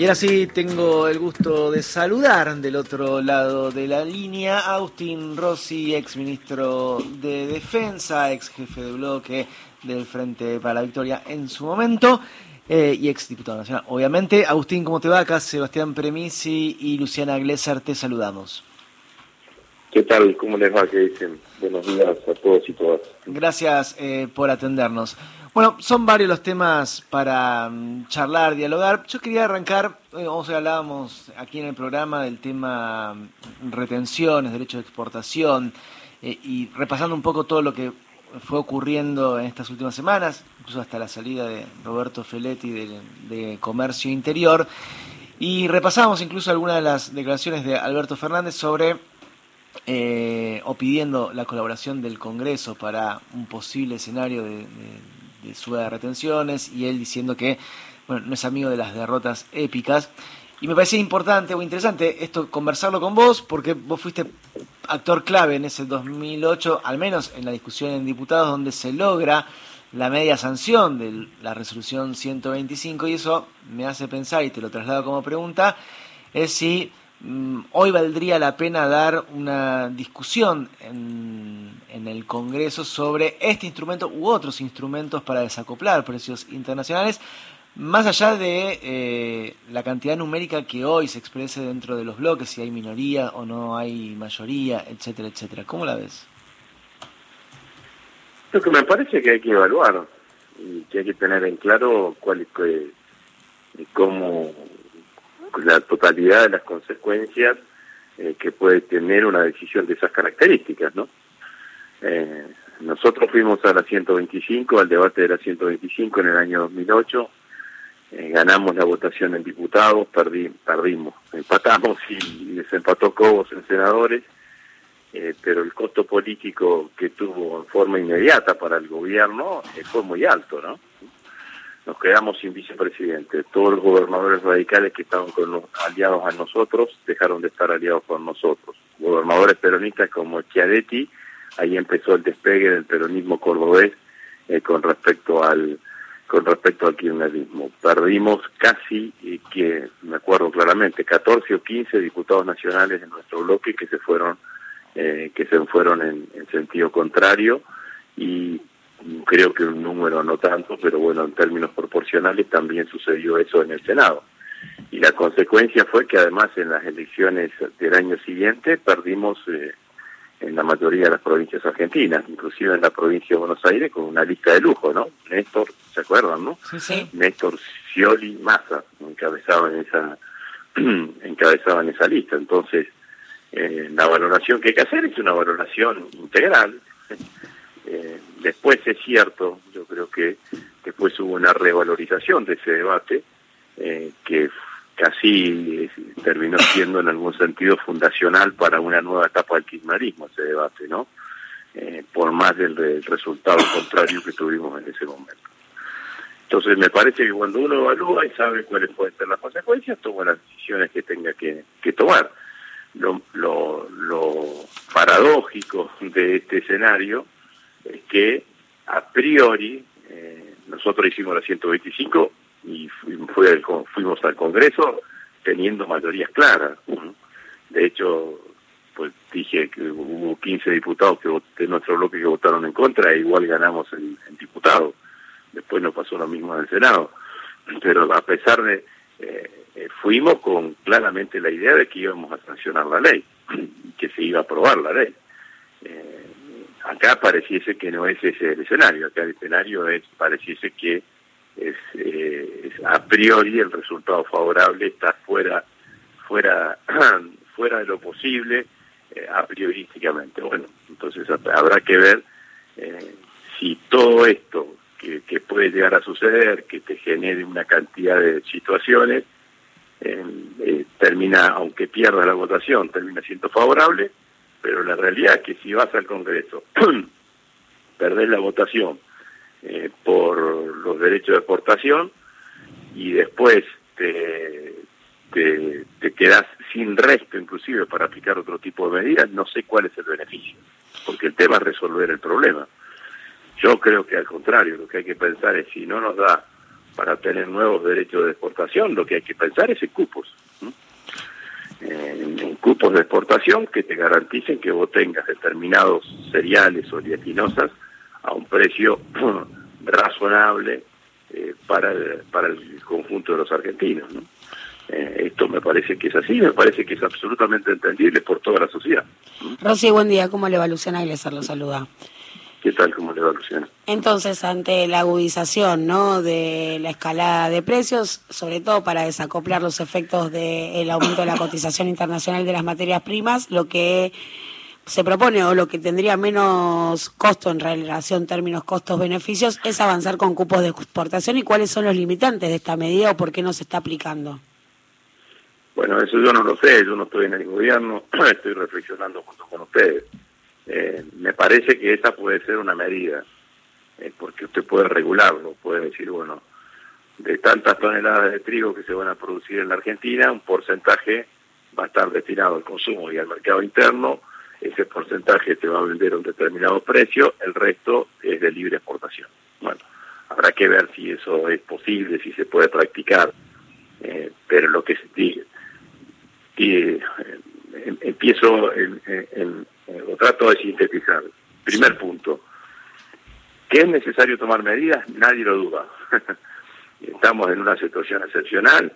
Y ahora sí tengo el gusto de saludar del otro lado de la línea a Agustín Rossi, ex ministro de Defensa, ex jefe de bloque del Frente para la Victoria en su momento eh, y ex diputado nacional. Obviamente, Agustín, ¿cómo te va? Acá Sebastián Premisi y Luciana Glesar te saludamos. ¿Qué tal? ¿Cómo les va? ¿Qué dicen? Buenos días a todos y todas. Gracias eh, por atendernos. Bueno, son varios los temas para mm, charlar, dialogar. Yo quería arrancar, eh, o sea, hablábamos aquí en el programa del tema mm, retenciones, derechos de exportación, eh, y repasando un poco todo lo que fue ocurriendo en estas últimas semanas, incluso hasta la salida de Roberto Feletti de, de Comercio Interior, y repasamos incluso algunas de las declaraciones de Alberto Fernández sobre eh, o pidiendo la colaboración del Congreso para un posible escenario de, de, de retenciones y él diciendo que bueno, no es amigo de las derrotas épicas. Y me parecía importante o interesante esto conversarlo con vos porque vos fuiste actor clave en ese 2008, al menos en la discusión en diputados donde se logra la media sanción de la resolución 125 y eso me hace pensar y te lo traslado como pregunta es si Mm, hoy valdría la pena dar una discusión en, en, el Congreso sobre este instrumento u otros instrumentos para desacoplar precios internacionales, más allá de eh, la cantidad numérica que hoy se exprese dentro de los bloques, si hay minoría o no hay mayoría, etcétera, etcétera. ¿Cómo la ves? Lo que me parece que hay que evaluar y que hay que tener en claro cuál es, cómo la totalidad de las consecuencias eh, que puede tener una decisión de esas características, ¿no? Eh, nosotros fuimos a la 125, al debate de la 125 en el año 2008, eh, ganamos la votación en diputados, perdí, perdimos, empatamos y, desempató Cobos en senadores, eh, pero el costo político que tuvo en forma inmediata para el gobierno eh, fue muy alto, ¿no? nos quedamos sin vicepresidente. Todos los gobernadores radicales que estaban con los aliados a nosotros dejaron de estar aliados con nosotros. Gobernadores peronistas como Chiaretti, ahí empezó el despegue del peronismo cordobés eh, con respecto al con respecto al kirchnerismo. Perdimos casi, que me acuerdo claramente, 14 o 15 diputados nacionales de nuestro bloque que se fueron eh, que se fueron en, en sentido contrario y creo que un número no tanto, pero bueno, en términos proporcionales también sucedió eso en el Senado. Y la consecuencia fue que además en las elecciones del año siguiente perdimos eh, en la mayoría de las provincias argentinas, inclusive en la provincia de Buenos Aires con una lista de lujo, ¿no? Néstor, ¿se acuerdan, no? Sí, sí. Néstor Scioli Massa encabezaban esa encabezaban esa lista. Entonces, eh, la valoración que hay que hacer es una valoración integral. Eh, después es cierto, yo creo que después hubo una revalorización de ese debate eh, que casi terminó siendo en algún sentido fundacional para una nueva etapa del kirchnerismo ese debate, ¿no? Eh, por más del, del, resultado contrario que tuvimos en ese momento. Entonces me parece que cuando uno evalúa y sabe cuáles pueden ser las consecuencias, toma las decisiones que tenga que, que tomar. Lo, lo, lo paradójico de este escenario es que a priori eh, nosotros hicimos la 125 y fuimos al Congreso teniendo mayorías claras. De hecho, pues dije que hubo 15 diputados que de nuestro bloque que votaron en contra e igual ganamos en, en diputados. Después nos pasó lo mismo en el Senado. Pero a pesar de... Eh, eh, fuimos con claramente la idea de que íbamos a sancionar la ley, que se iba a aprobar la ley. Eh, acá pareciese que no es ese el escenario, acá el escenario es, pareciese que es, eh, es a priori el resultado favorable está fuera, fuera, fuera de lo posible eh, a priorísticamente. Bueno, entonces habrá que ver eh, si todo esto que, puede llegar a suceder, que te genere una cantidad de situaciones, eh, termina, aunque pierda la votación, termina siendo favorable, pero la realidad es que si vas al Congreso, perdés la votación eh, por los derechos de exportación y después te, te, te quedas sin resto inclusive para aplicar otro tipo de medidas, no sé cuál es el beneficio, porque el tema es resolver el problema. Yo creo que al contrario, lo que hay que pensar es si no nos da para tener nuevos derechos de exportación, lo que hay que pensar es en cupos. En, cupos de exportación que te garanticen que vos tengas determinados cereales o dietinosas a un precio razonable eh, para, el, para el conjunto de los argentinos. ¿no? Eh, esto me parece que es así, me parece que es absolutamente entendible por toda la sociedad. Rosy, buen día, ¿cómo le va Luciana Iglesias? Lo saluda. ¿Qué tal? ¿Cómo le va, Luciana? Entonces, ante la agudización ¿no? de la escalada de precios, sobre todo para desacoplar los efectos del aumento de la cotización internacional de las materias primas, lo que se propone o lo que tendría menos costo en relación términos costos-beneficios es avanzar con cupos de exportación y cuáles son los limitantes de esta medida o por qué no se está aplicando. Bueno, eso yo no lo sé, yo no estoy en el gobierno, estoy reflexionando junto con ustedes. Eh, me parece que esa puede ser una medida, eh, porque usted puede regularlo, puede decir, bueno, de tantas toneladas de trigo que se van a producir en la Argentina, un porcentaje va a estar destinado al consumo y al mercado interno, ese porcentaje te va a vender a un determinado precio, el resto es de libre exportación. Bueno, habrá que ver si eso es posible, si se puede practicar, eh, pero lo que se eh, empiezo en, en, lo trato de sintetizar. Primer punto, que es necesario tomar medidas, nadie lo duda. Estamos en una situación excepcional,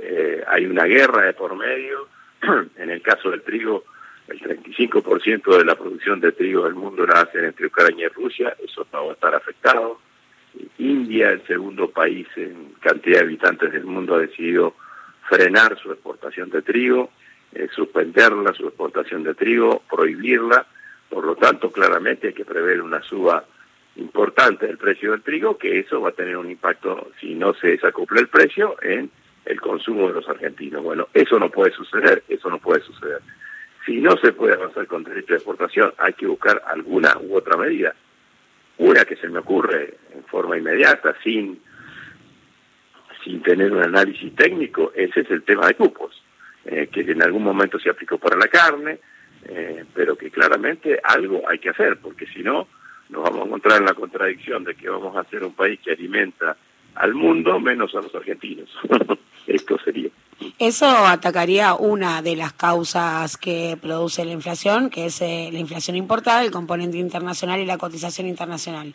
eh, hay una guerra de por medio, en el caso del trigo, el 35% de la producción de trigo del mundo la hacen entre Ucrania y Rusia, eso va a estar afectado. India, el segundo país en cantidad de habitantes del mundo, ha decidido frenar su exportación de trigo, eh, suspenderla, su exportación de trigo, prohibirla. Por lo tanto, claramente hay que prever una suba importante del precio del trigo, que eso va a tener un impacto, si no se desacopla el precio, en el consumo de los argentinos. Bueno, eso no puede suceder, eso no puede suceder. Si no se puede avanzar con derecho de exportación, hay que buscar alguna u otra medida. Una que se me ocurre en forma inmediata, sin sin tener un análisis técnico, ese es el tema de cupos, eh, que en algún momento se aplicó para la carne, eh, pero que claramente algo hay que hacer, porque si no, nos vamos a encontrar en la contradicción de que vamos a ser un país que alimenta al mundo menos a los argentinos. Esto sería. Eso atacaría una de las causas que produce la inflación, que es eh, la inflación importada, el componente internacional y la cotización internacional.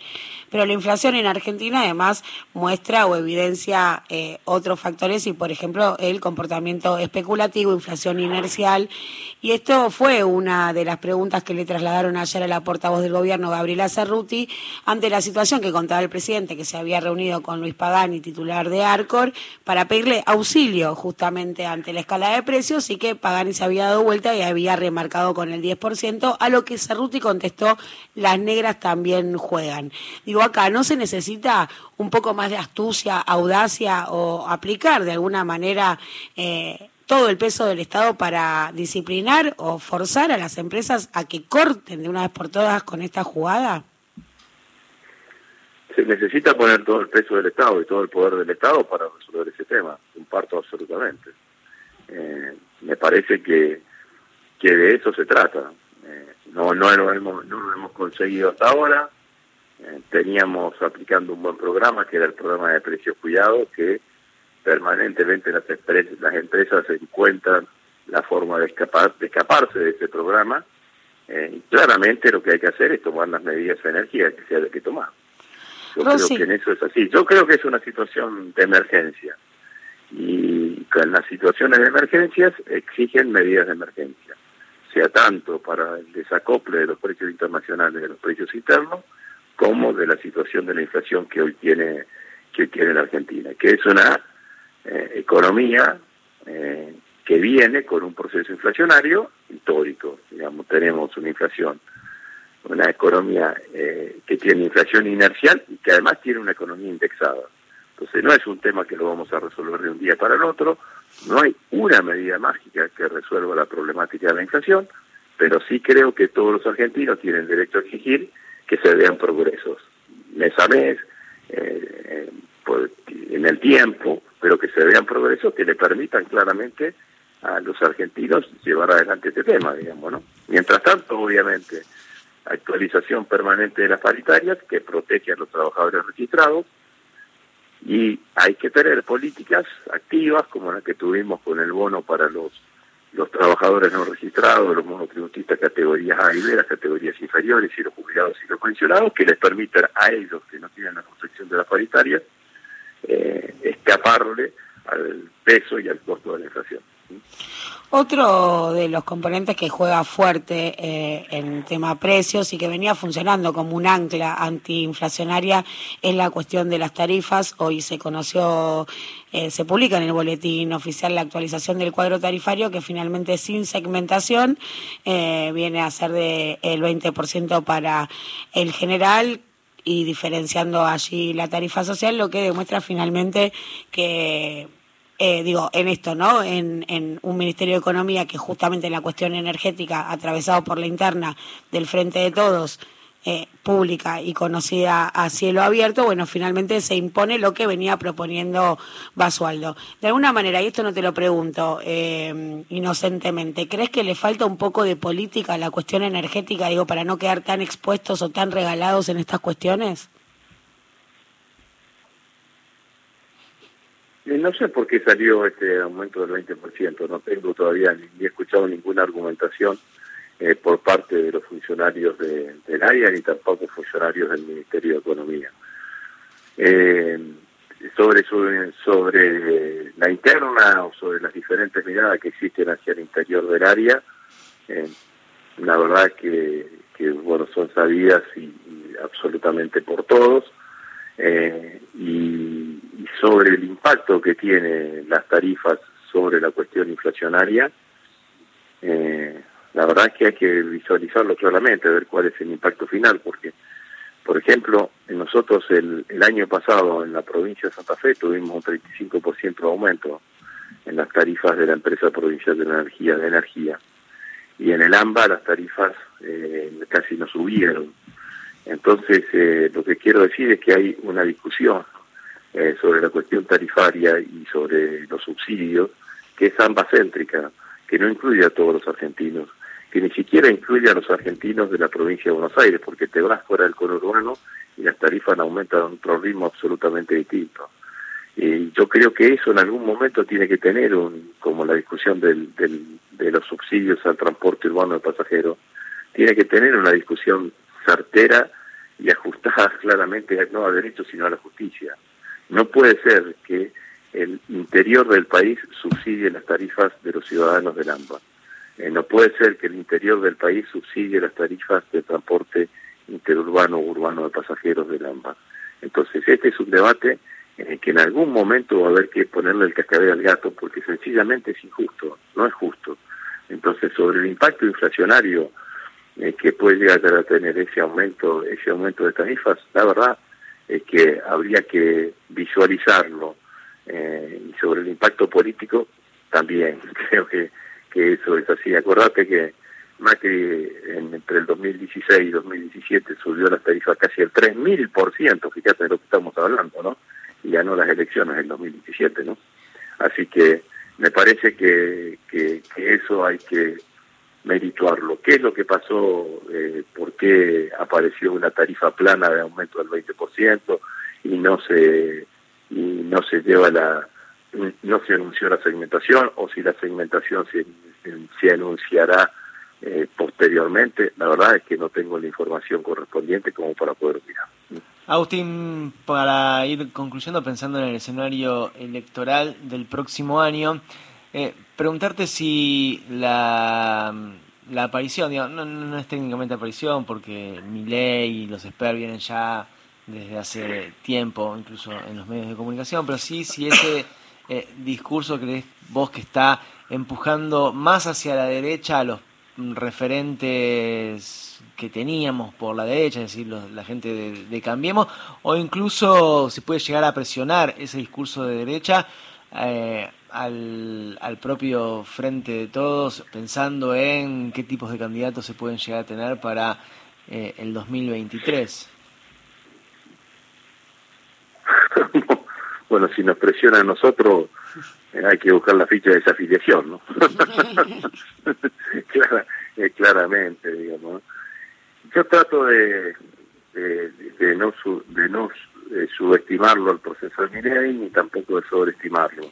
Pero la inflación en Argentina además muestra o evidencia eh, otros factores y, por ejemplo, el comportamiento especulativo, inflación inercial. Y esto fue una de las preguntas que le trasladaron ayer a la portavoz del gobierno, Gabriela Cerruti, ante la situación que contaba el presidente, que se había reunido con Luis Pagani, titular de Arcor, para pedirle auxilio justamente ante la escala de precios y que Pagani se había dado vuelta y había remarcado con el 10%, a lo que Cerruti contestó, las negras también juegan. Digo, acá no se necesita un poco más de astucia, audacia o aplicar de alguna manera... Eh, todo el peso del Estado para disciplinar o forzar a las empresas a que corten de una vez por todas con esta jugada? Se necesita poner todo el peso del Estado y todo el poder del Estado para resolver ese tema. Comparto absolutamente. Eh, me parece que, que de eso se trata. Eh, no, no, lo hemos, no lo hemos conseguido hasta ahora. Eh, teníamos aplicando un buen programa, que era el programa de precios cuidados, que permanentemente las, las empresas encuentran la forma de, escapar, de escaparse de ese programa. y claramente lo que hay que hacer es tomar las medidas de energía que se haya que tomar. Yo creo que en eso es así. Yo creo que es una situación de emergencia. Y con las situaciones de emergencias exigen medidas de emergencia, sea tanto para el desacople de los precios internacionales de los precios internos, como de la situación de la inflación que hoy tiene que hoy tiene la Argentina, que es una eh, economía eh, que viene con un proceso inflacionario histórico. Digamos, tenemos una inflación una economía eh, que tiene inflación inercial y que además tiene una economía indexada. Entonces no es un tema que lo vamos a resolver de un día para el otro, no hay una medida mágica que resuelva la problemática de la inflación, pero sí creo que todos los argentinos tienen derecho a exigir que se vean progresos mes a mes, eh, en el tiempo, pero que se vean progresos que le permitan claramente a los argentinos llevar adelante este tema, digamos, ¿no? Mientras tanto, obviamente, actualización permanente de las paritarias que protege a los trabajadores registrados, Y hay que tener políticas activas como la que tuvimos con el bono para los los trabajadores no registrados, los monotributistas categorías A y B, las categorías inferiores y los jubilados y los pensionados, que les permitan a ellos que no tienen la protección de la paritaria eh, escaparle al peso y al costo de la inflación. Otro de los componentes que juega fuerte eh, en tema precios y que venía funcionando como un ancla antiinflacionaria es la cuestión de las tarifas. Hoy se conoció, eh, se publica en el boletín oficial la actualización del cuadro tarifario que finalmente sin segmentación eh, viene a ser del el 20% para el general y diferenciando allí la tarifa social, lo que demuestra finalmente que eh, digo, en esto, ¿no? En, en, un Ministerio de Economía que justamente en la cuestión energética, atravesado por la interna del Frente de Todos, eh, pública y conocida a cielo abierto, bueno, finalmente se impone lo que venía proponiendo Basualdo. De alguna manera, y esto no te lo pregunto eh, inocentemente, ¿crees que le falta un poco de política a la cuestión energética, digo, para no quedar tan expuestos o tan regalados en estas cuestiones? No sé por qué salió este aumento del 20%, no tengo todavía ni, escuchado ninguna argumentación eh, por parte de los funcionarios de, del área ni tampoco funcionarios del Ministerio de Economía. Eh, sobre, sobre, la interna o sobre las diferentes miradas que existen hacia el interior del área, eh, la verdad que, bueno son sabidas y absolutamente por todos. Eh, y, sobre el impacto que tienen las tarifas sobre la cuestión inflacionaria, eh, la verdad es que hay que visualizarlo claramente, ver cuál es el impacto final, porque, por ejemplo, nosotros el, el año pasado en la provincia de Santa Fe tuvimos un 35% de aumento en las tarifas de la empresa provincial de energía de energía. Y en el AMBA las tarifas eh, casi no subieron entonces, eh, lo que quiero decir es que hay una discusión eh, sobre la cuestión tarifaria y sobre los subsidios que es ambacéntrica, que no incluye a todos los argentinos, que ni siquiera incluye a los argentinos de la provincia de Buenos Aires, porque te vas fuera del conurbano y las tarifas aumentan a otro ritmo absolutamente distinto. Y yo creo que eso en algún momento tiene que tener, un, como la discusión del, del, de los subsidios al transporte urbano de pasajeros, tiene que tener una discusión certera y ajustadas claramente no a derechos sino a la justicia. No puede ser que el interior del país subsidie las tarifas de los ciudadanos del AMBA. Eh, no puede ser que el interior del país subsidie las tarifas de transporte interurbano o urbano de pasajeros del AMBA. Entonces, este es un debate en el que en algún momento va a haber que ponerle el cascabel al gato porque sencillamente es injusto, no es justo. Entonces, sobre el impacto inflacionario eh, que puede llegar a tener ese aumento, ese aumento de tarifas, la verdad es que habría que visualizarlo. Eh, y sobre el impacto político, también creo que, que eso es así. Acordate que Macri en, entre el 2016 y 2017 subió las tarifas casi el 3.000%, fíjate de lo que estamos hablando, ¿no? Y ganó las elecciones en 2017, ¿no? Así que me parece que, que, que eso hay que merituarlo. ¿Qué es lo que pasó? Eh, ¿Por qué apareció una tarifa plana de aumento del 20% y no se y no se lleva la no se anunció la segmentación o si la segmentación se, se anunciará eh, posteriormente? La verdad es que no tengo la información correspondiente como para poder mirar. Agustín, para ir concluyendo, pensando en el escenario electoral del próximo año, eh, preguntarte si la, la aparición, digo, no, no, es técnicamente aparición, porque mi ley y los expertos vienen ya desde hace tiempo, incluso en los medios de comunicación, pero sí, si ese eh, discurso crees vos que está empujando más hacia la derecha a los referentes que teníamos por la derecha, es decir, los, la gente de, de, Cambiemos, o incluso se puede llegar a presionar ese discurso de derecha eh, al, al propio frente de todos, pensando en qué tipos de candidatos se pueden llegar a tener para eh, el 2023? bueno, si nos presiona a nosotros, eh, hay que buscar la ficha de desafiliación, ¿no? Clara, eh, claramente, digamos. Yo trato de, de, de no, de no eh, subestimarlo al proceso de Milei ni tampoco de sobreestimarlo.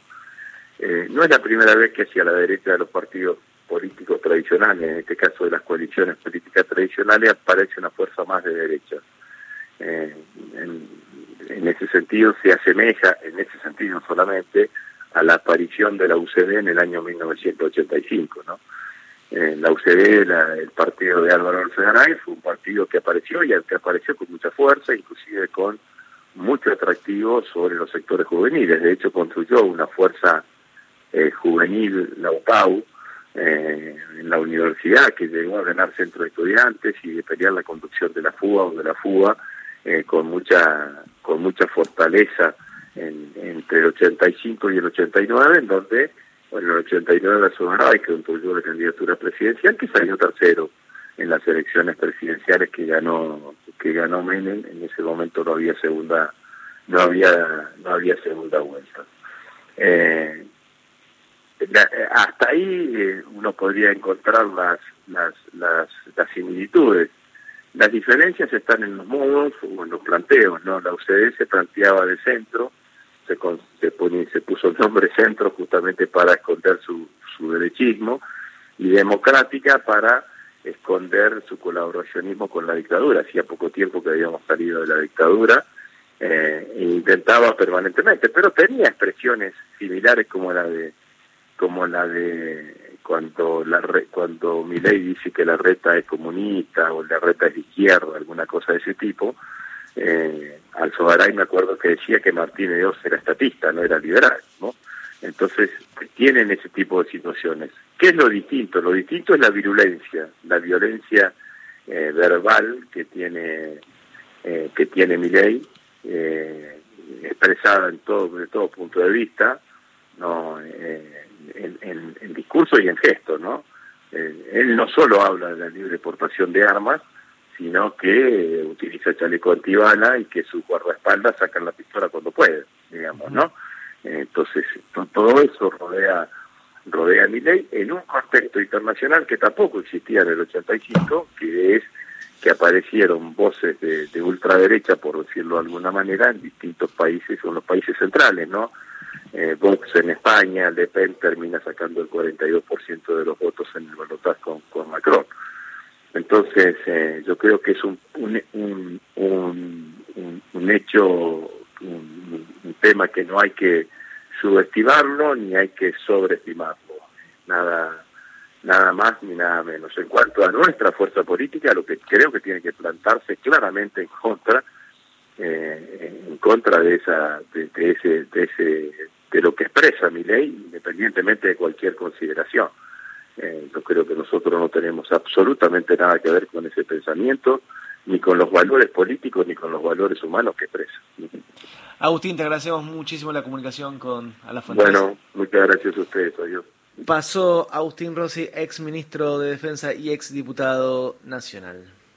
Eh, no es la primera vez que hacia la derecha de los partidos políticos tradicionales, en este caso de las coaliciones políticas tradicionales, aparece una fuerza más de derecha. Eh, en, ese sentido se asemeja, en ese sentido solamente, a la aparición de la UCD en el año 1985, ¿no? la UCD, el partido de Álvaro Garay, fue un partido que apareció y que apareció con mucha fuerza, inclusive con mucho atractivo sobre los sectores juveniles. De hecho, construyó una fuerza eh, juvenil, la UPAU, eh, en la universidad, que llegó a ganar centro de estudiantes y de pelear la conducción de la fuga o de la fuga eh, con mucha con mucha fortaleza entre el 85 y el 89, en donde, bueno, en el 89 la que construyó la candidatura presidencial, que salió tercero en las elecciones presidenciales que ganó que ganó Menem en ese momento no había segunda no había no había segunda vuelta hasta ahí eh, uno podría encontrar las, las las las similitudes las diferencias están en los modos o en los planteos no la UCD se planteaba de centro se se, se puso el nombre centro justamente para esconder su su derechismo y democrática para esconder su colaboracionismo con la dictadura. Hacía poco tiempo que habíamos salido de la dictadura eh, e intentaba permanentemente, pero tenía expresiones similares como la de como la de cuando la cuando Milei dice que la reta es comunista o la reta es izquierda, alguna cosa de ese tipo. Eh, Alzogaray me acuerdo que decía que Martínez Dios era estatista, no era liberal, ¿no? Entonces, tienen ese tipo de situaciones. ¿Qué es lo distinto? Lo distinto es la virulencia, la violencia eh, verbal que tiene eh, que tiene Milei, eh, expresada en todo de todo punto de vista, no en, en, discurso y en gesto, ¿no? él no solo habla de la libre portación de armas, sino que utiliza chaleco antibala y que sus guardaespaldas sacan la pistola cuando pueden, digamos, ¿no? Entonces, todo eso rodea rodea a ley en un contexto internacional que tampoco existía en el 85, que es que aparecieron voces de, ultraderecha, por decirlo de alguna manera, en distintos países, en los países centrales, ¿no? Eh, Vox en España, Le Pen termina sacando el 42% de los votos en el balotaje con, Macron. Entonces, eh, yo creo que es un, un, un, un, un hecho, un, tema que no hay que subestimarlo ni hay que sobreestimarlo. Nada, nada más ni nada menos. En cuanto a nuestra fuerza política, lo que creo que tiene que plantarse claramente en contra, eh, en contra de esa, de, ese, de ese, de lo que expresa mi ley, independientemente de cualquier consideración. Eh, yo creo que nosotros no tenemos absolutamente nada que ver con ese pensamiento, ni con los valores políticos, ni con los valores humanos que expresa. Agustín, te agradecemos muchísimo la comunicación con la Bueno, muchas gracias a ustedes. Adiós. Pasó Agustín Rossi, ex ministro de Defensa y ex diputado nacional.